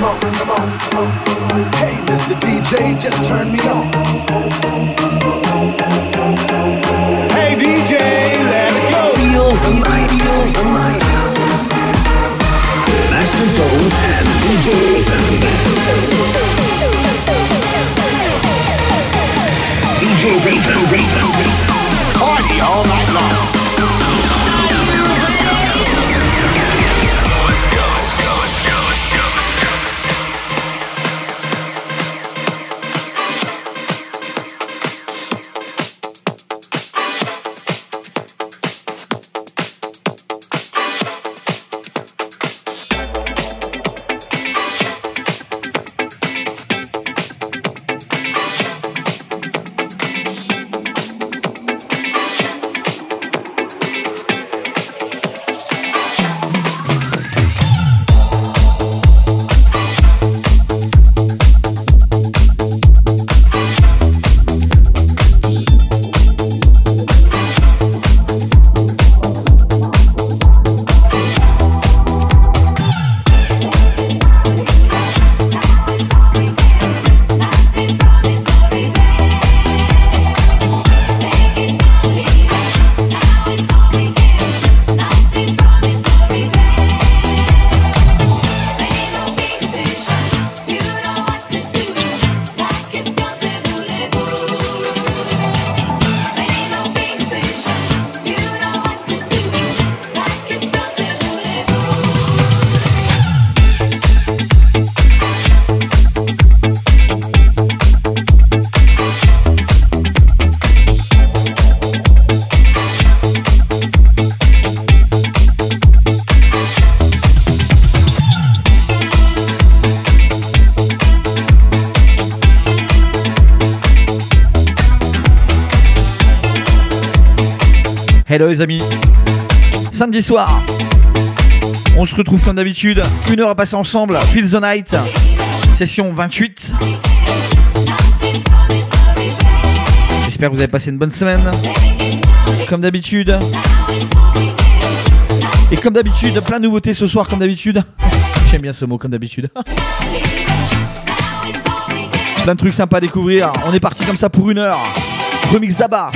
come on, come on, come on. Hey, Mr. DJ, just turn me on. Hey, DJ, let it go. Feel the night, feel the night. Master Zone and DJ DJ Ethan, Party all night long. Hello les amis. Samedi soir. On se retrouve comme d'habitude. Une heure à passer ensemble. Feel the night. Session 28. J'espère que vous avez passé une bonne semaine. Comme d'habitude. Et comme d'habitude, plein de nouveautés ce soir, comme d'habitude. J'aime bien ce mot, comme d'habitude. plein de trucs sympas à découvrir. On est parti comme ça pour une heure. Remix d'Abba.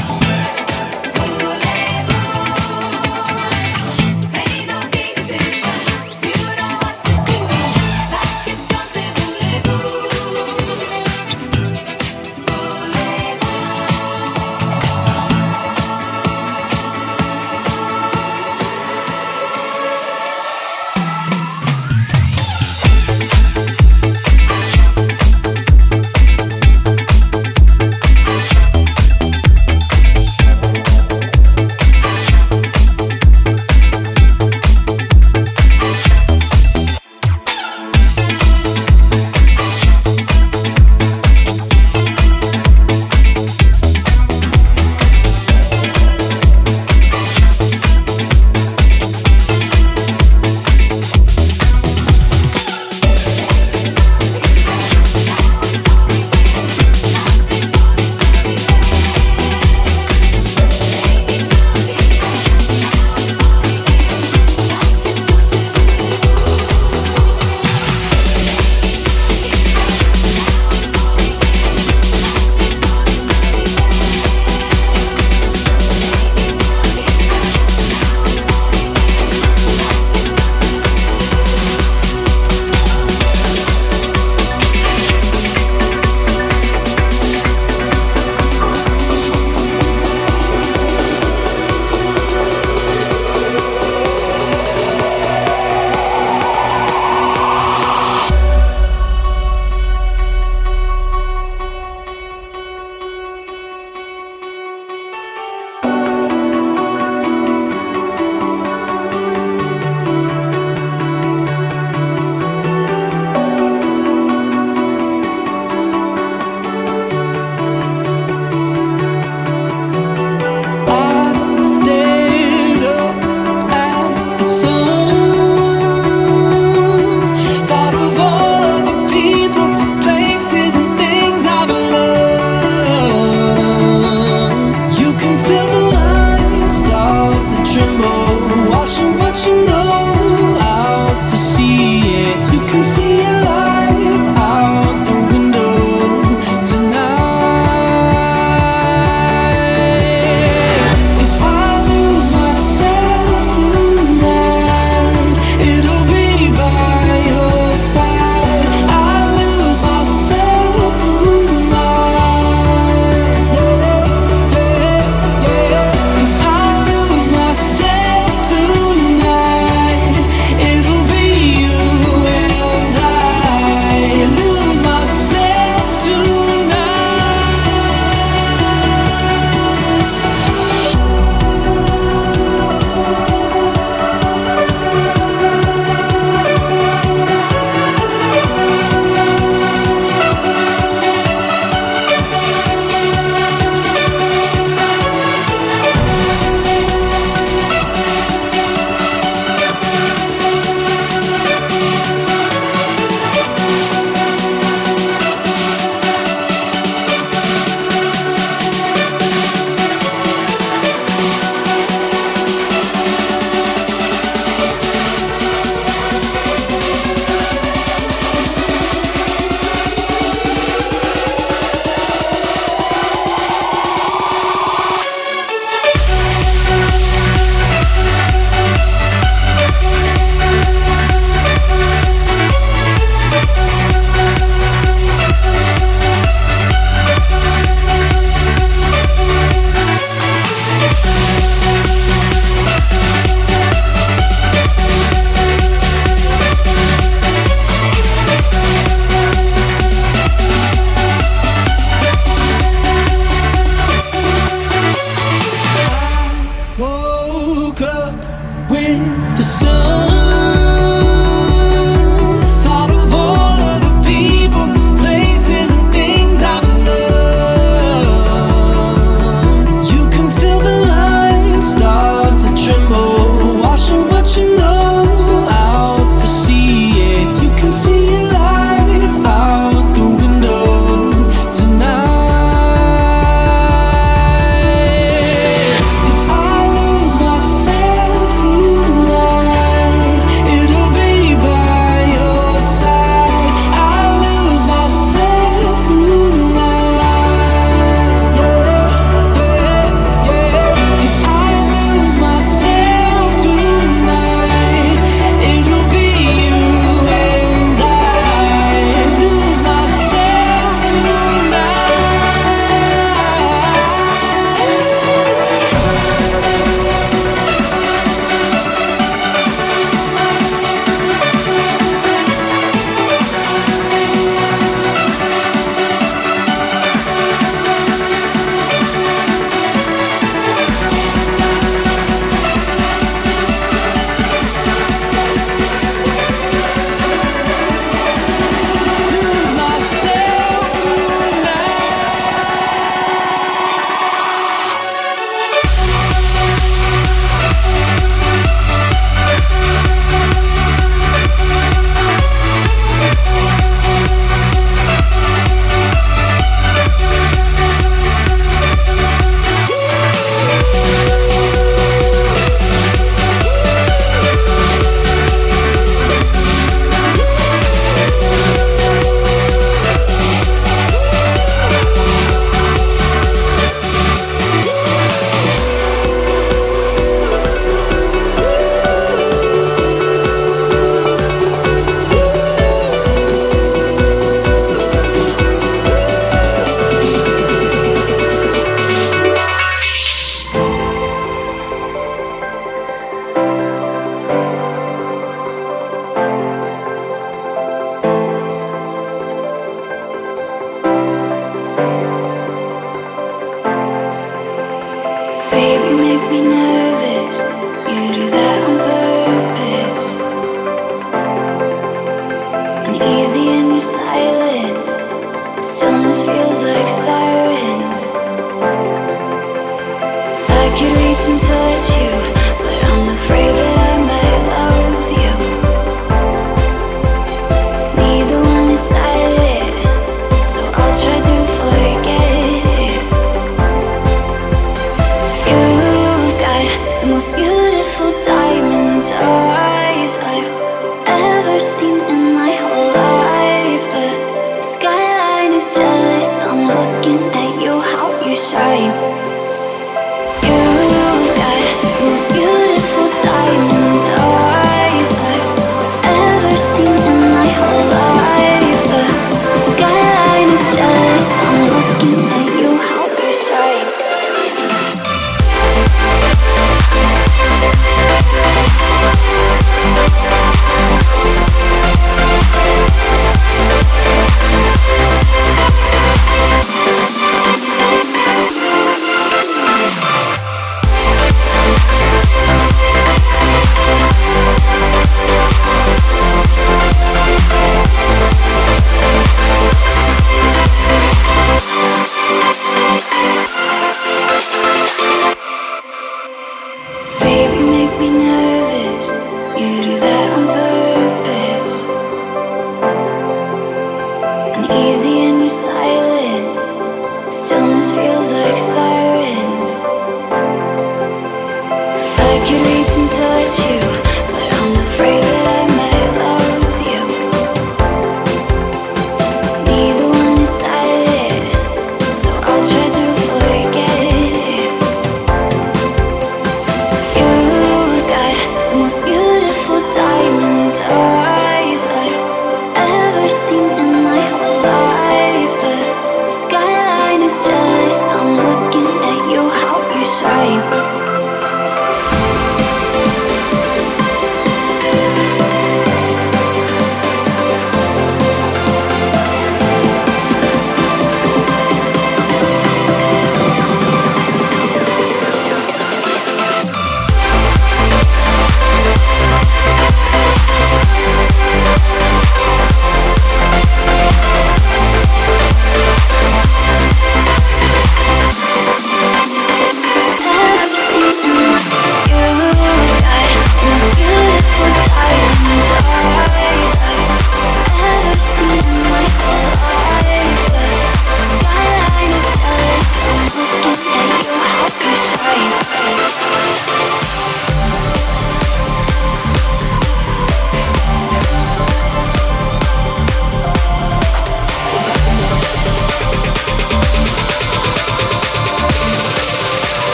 我走。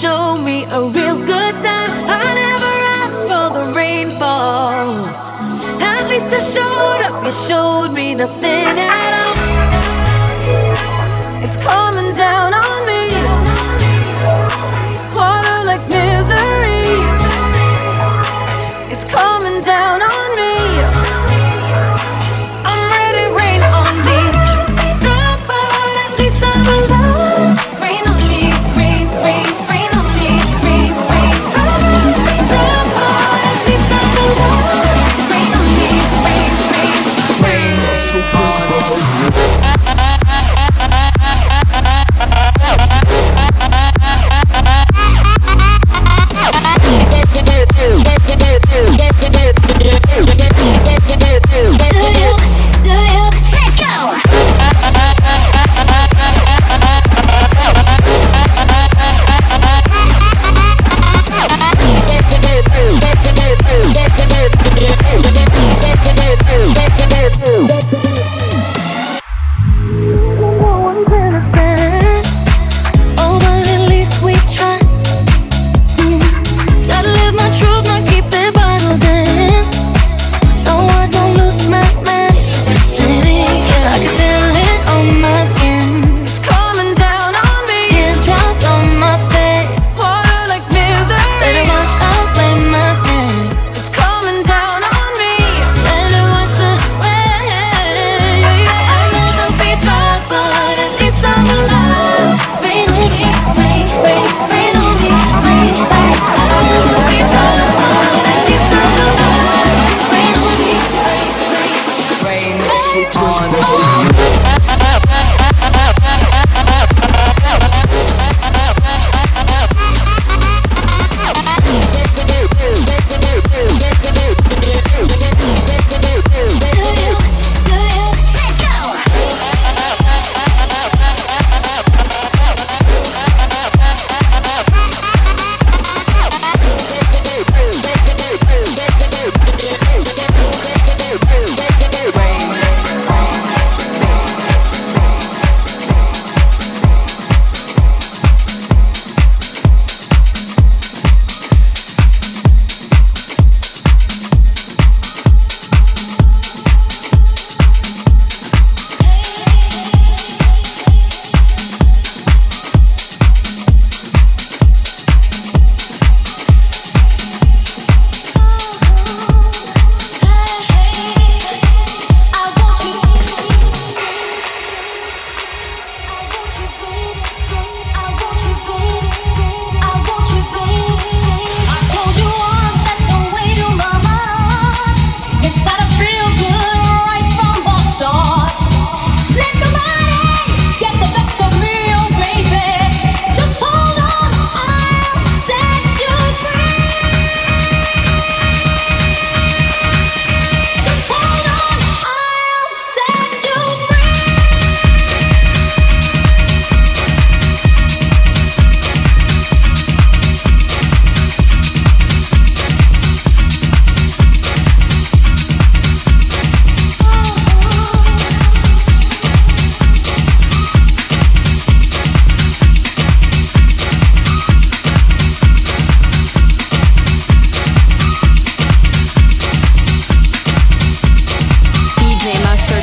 show me a real good time. I never asked for the rainfall. At least I showed up, you showed me nothing. Oh.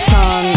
song.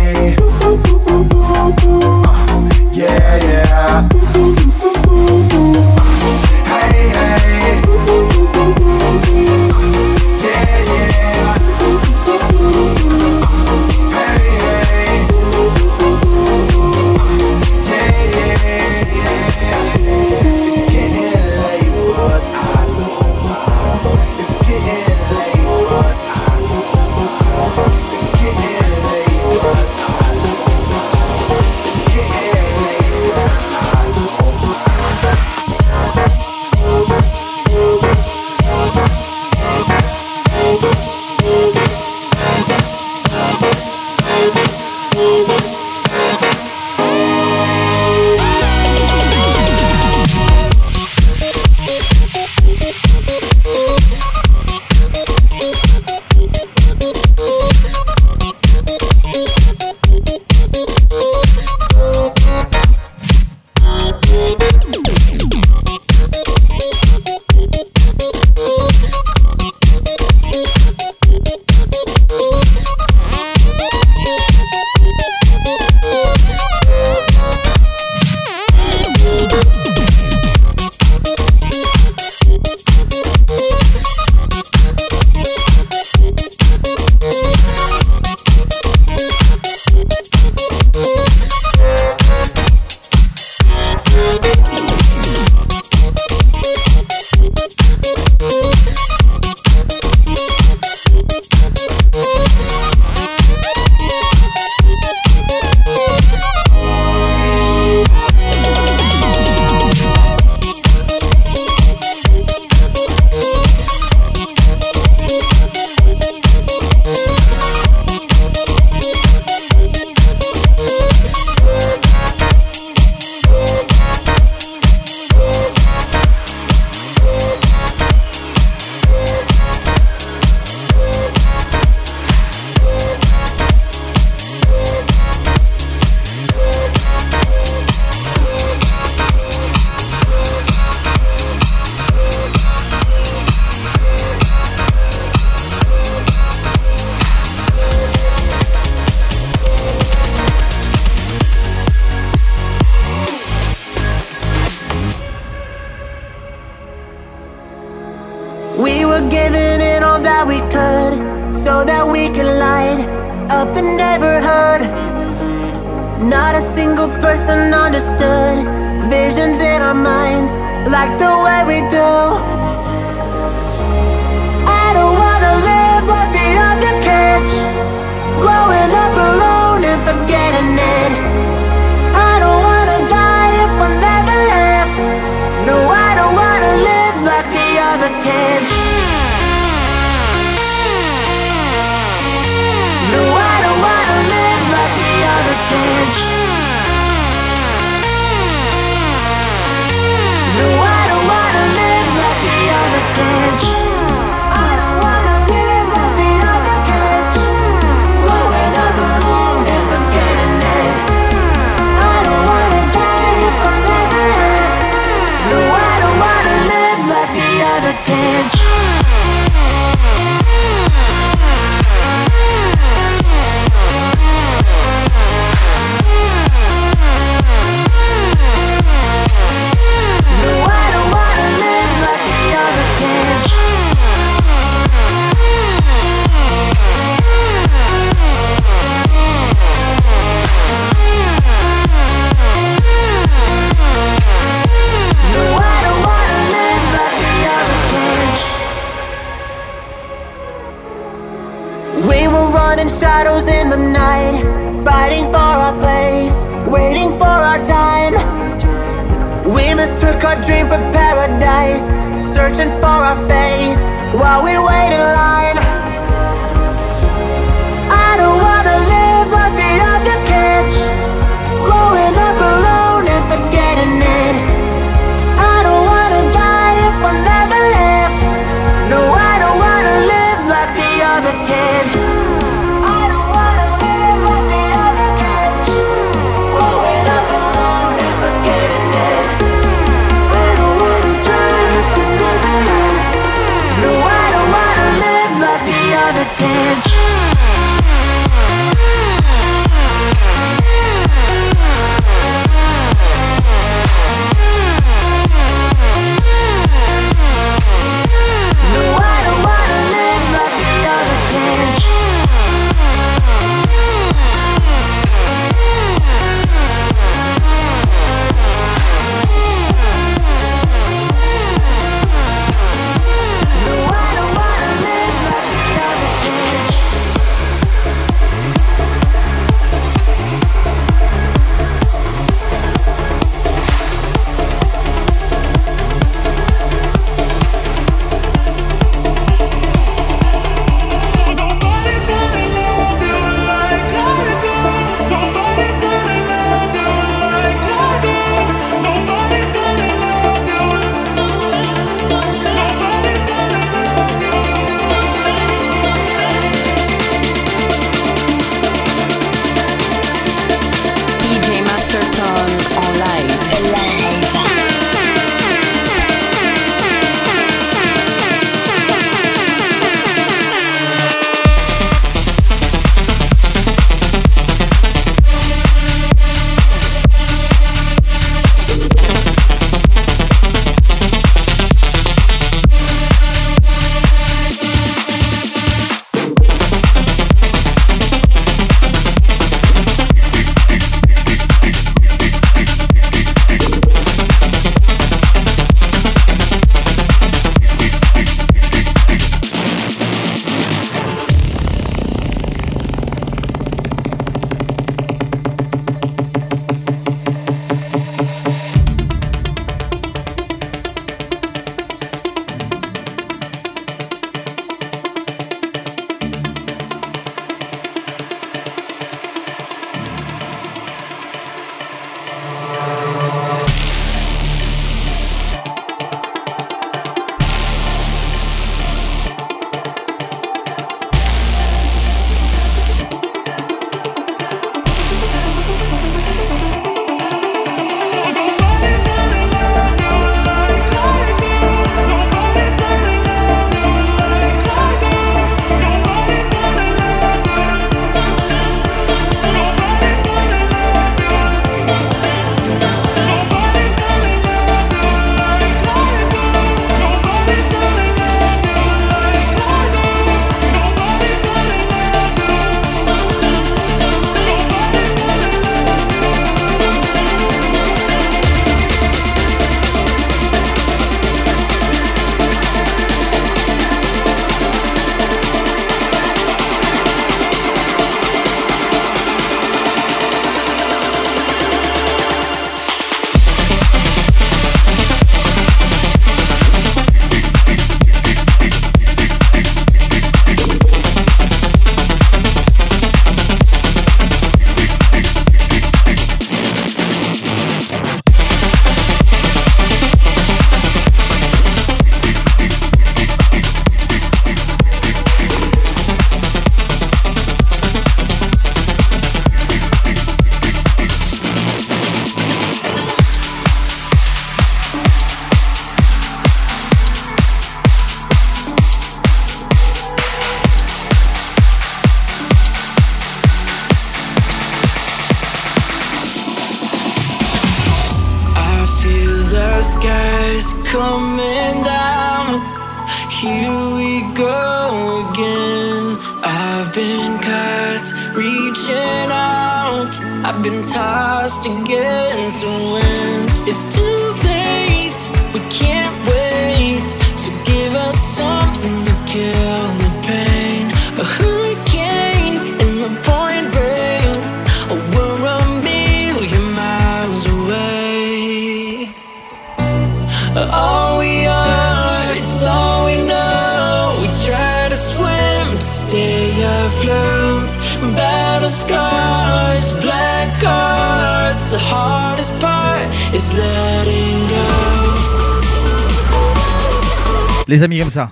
Les amis comme ça.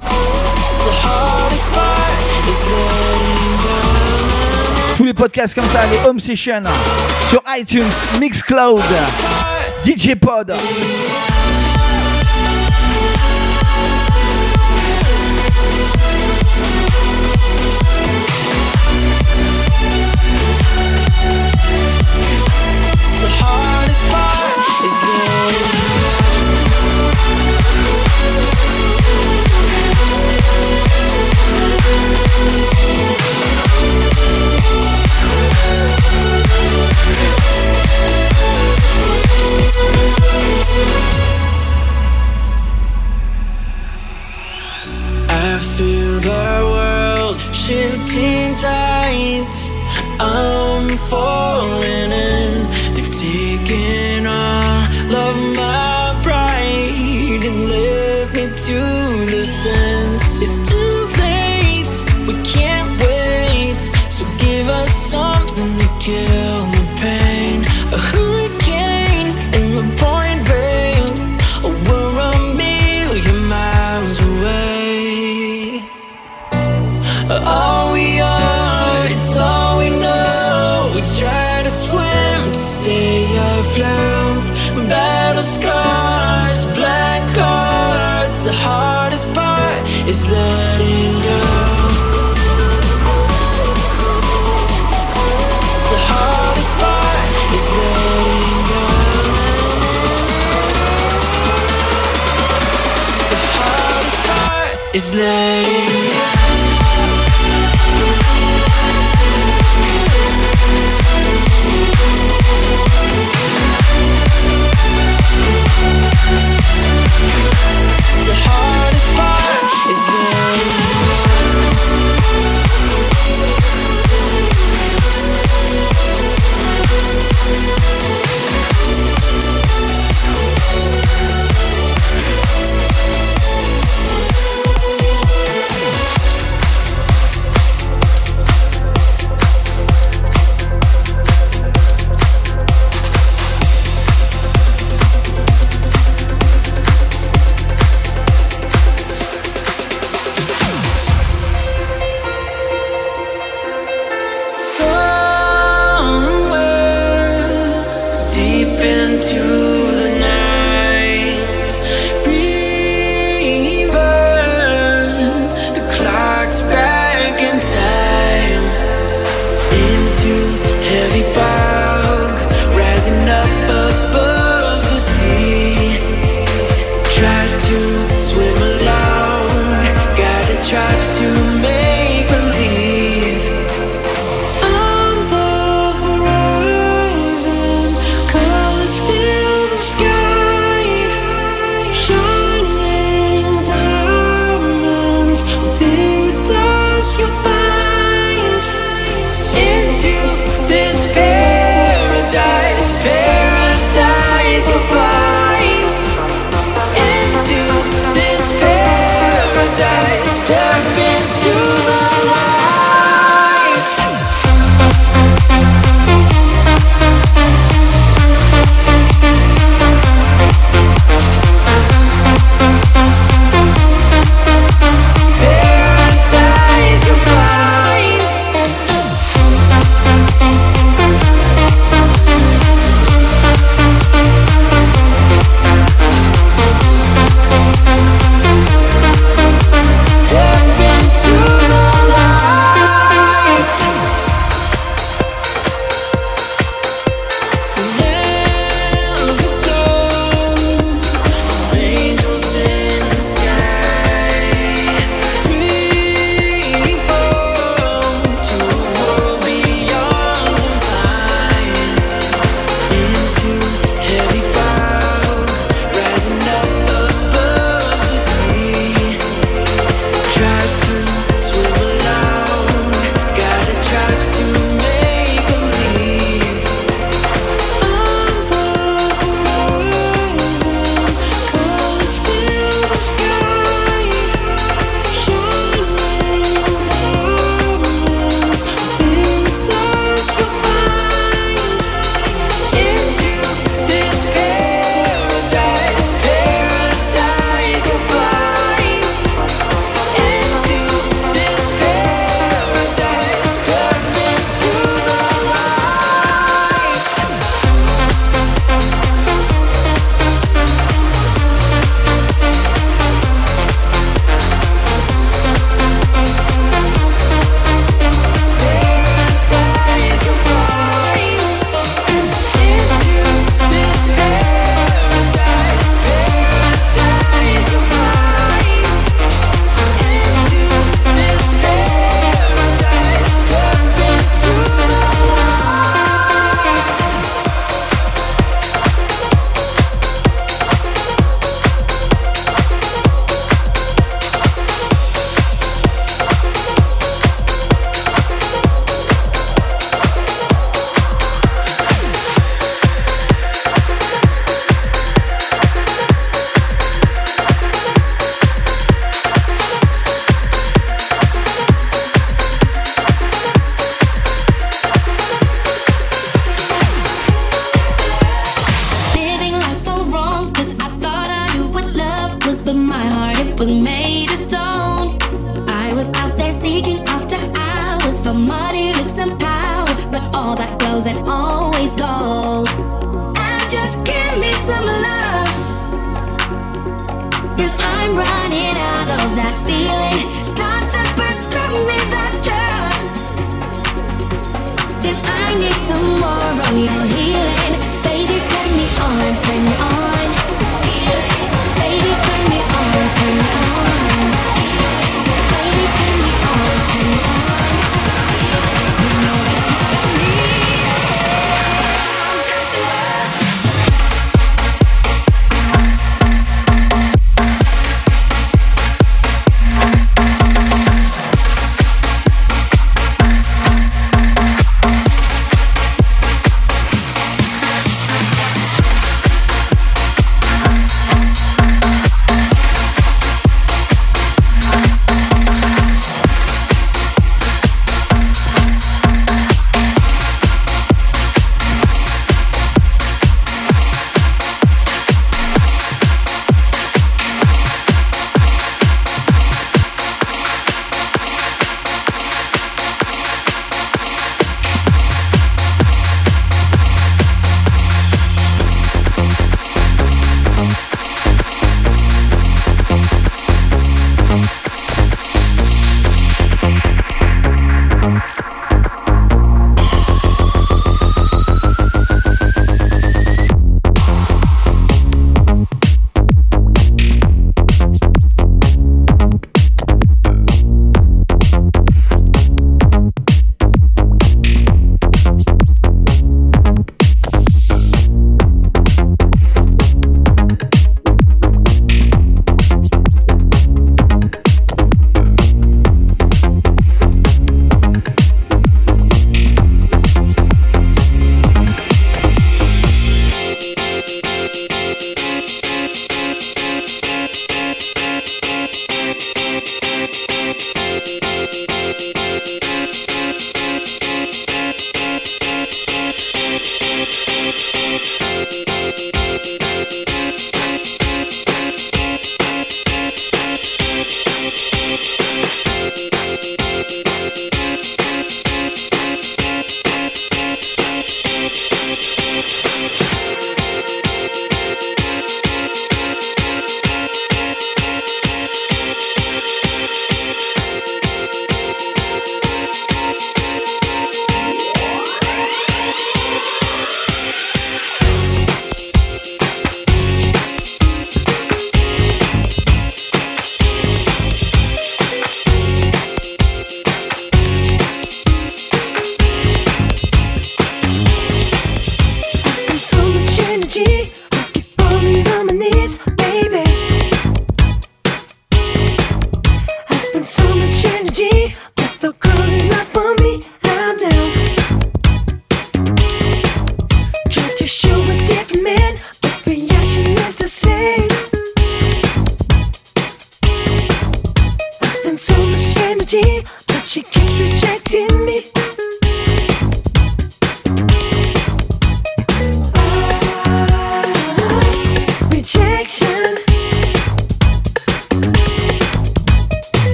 Tous les podcasts comme ça, les home sessions sur iTunes, Mixcloud, DJ Pod. feel the world shifting tides. I'm falling.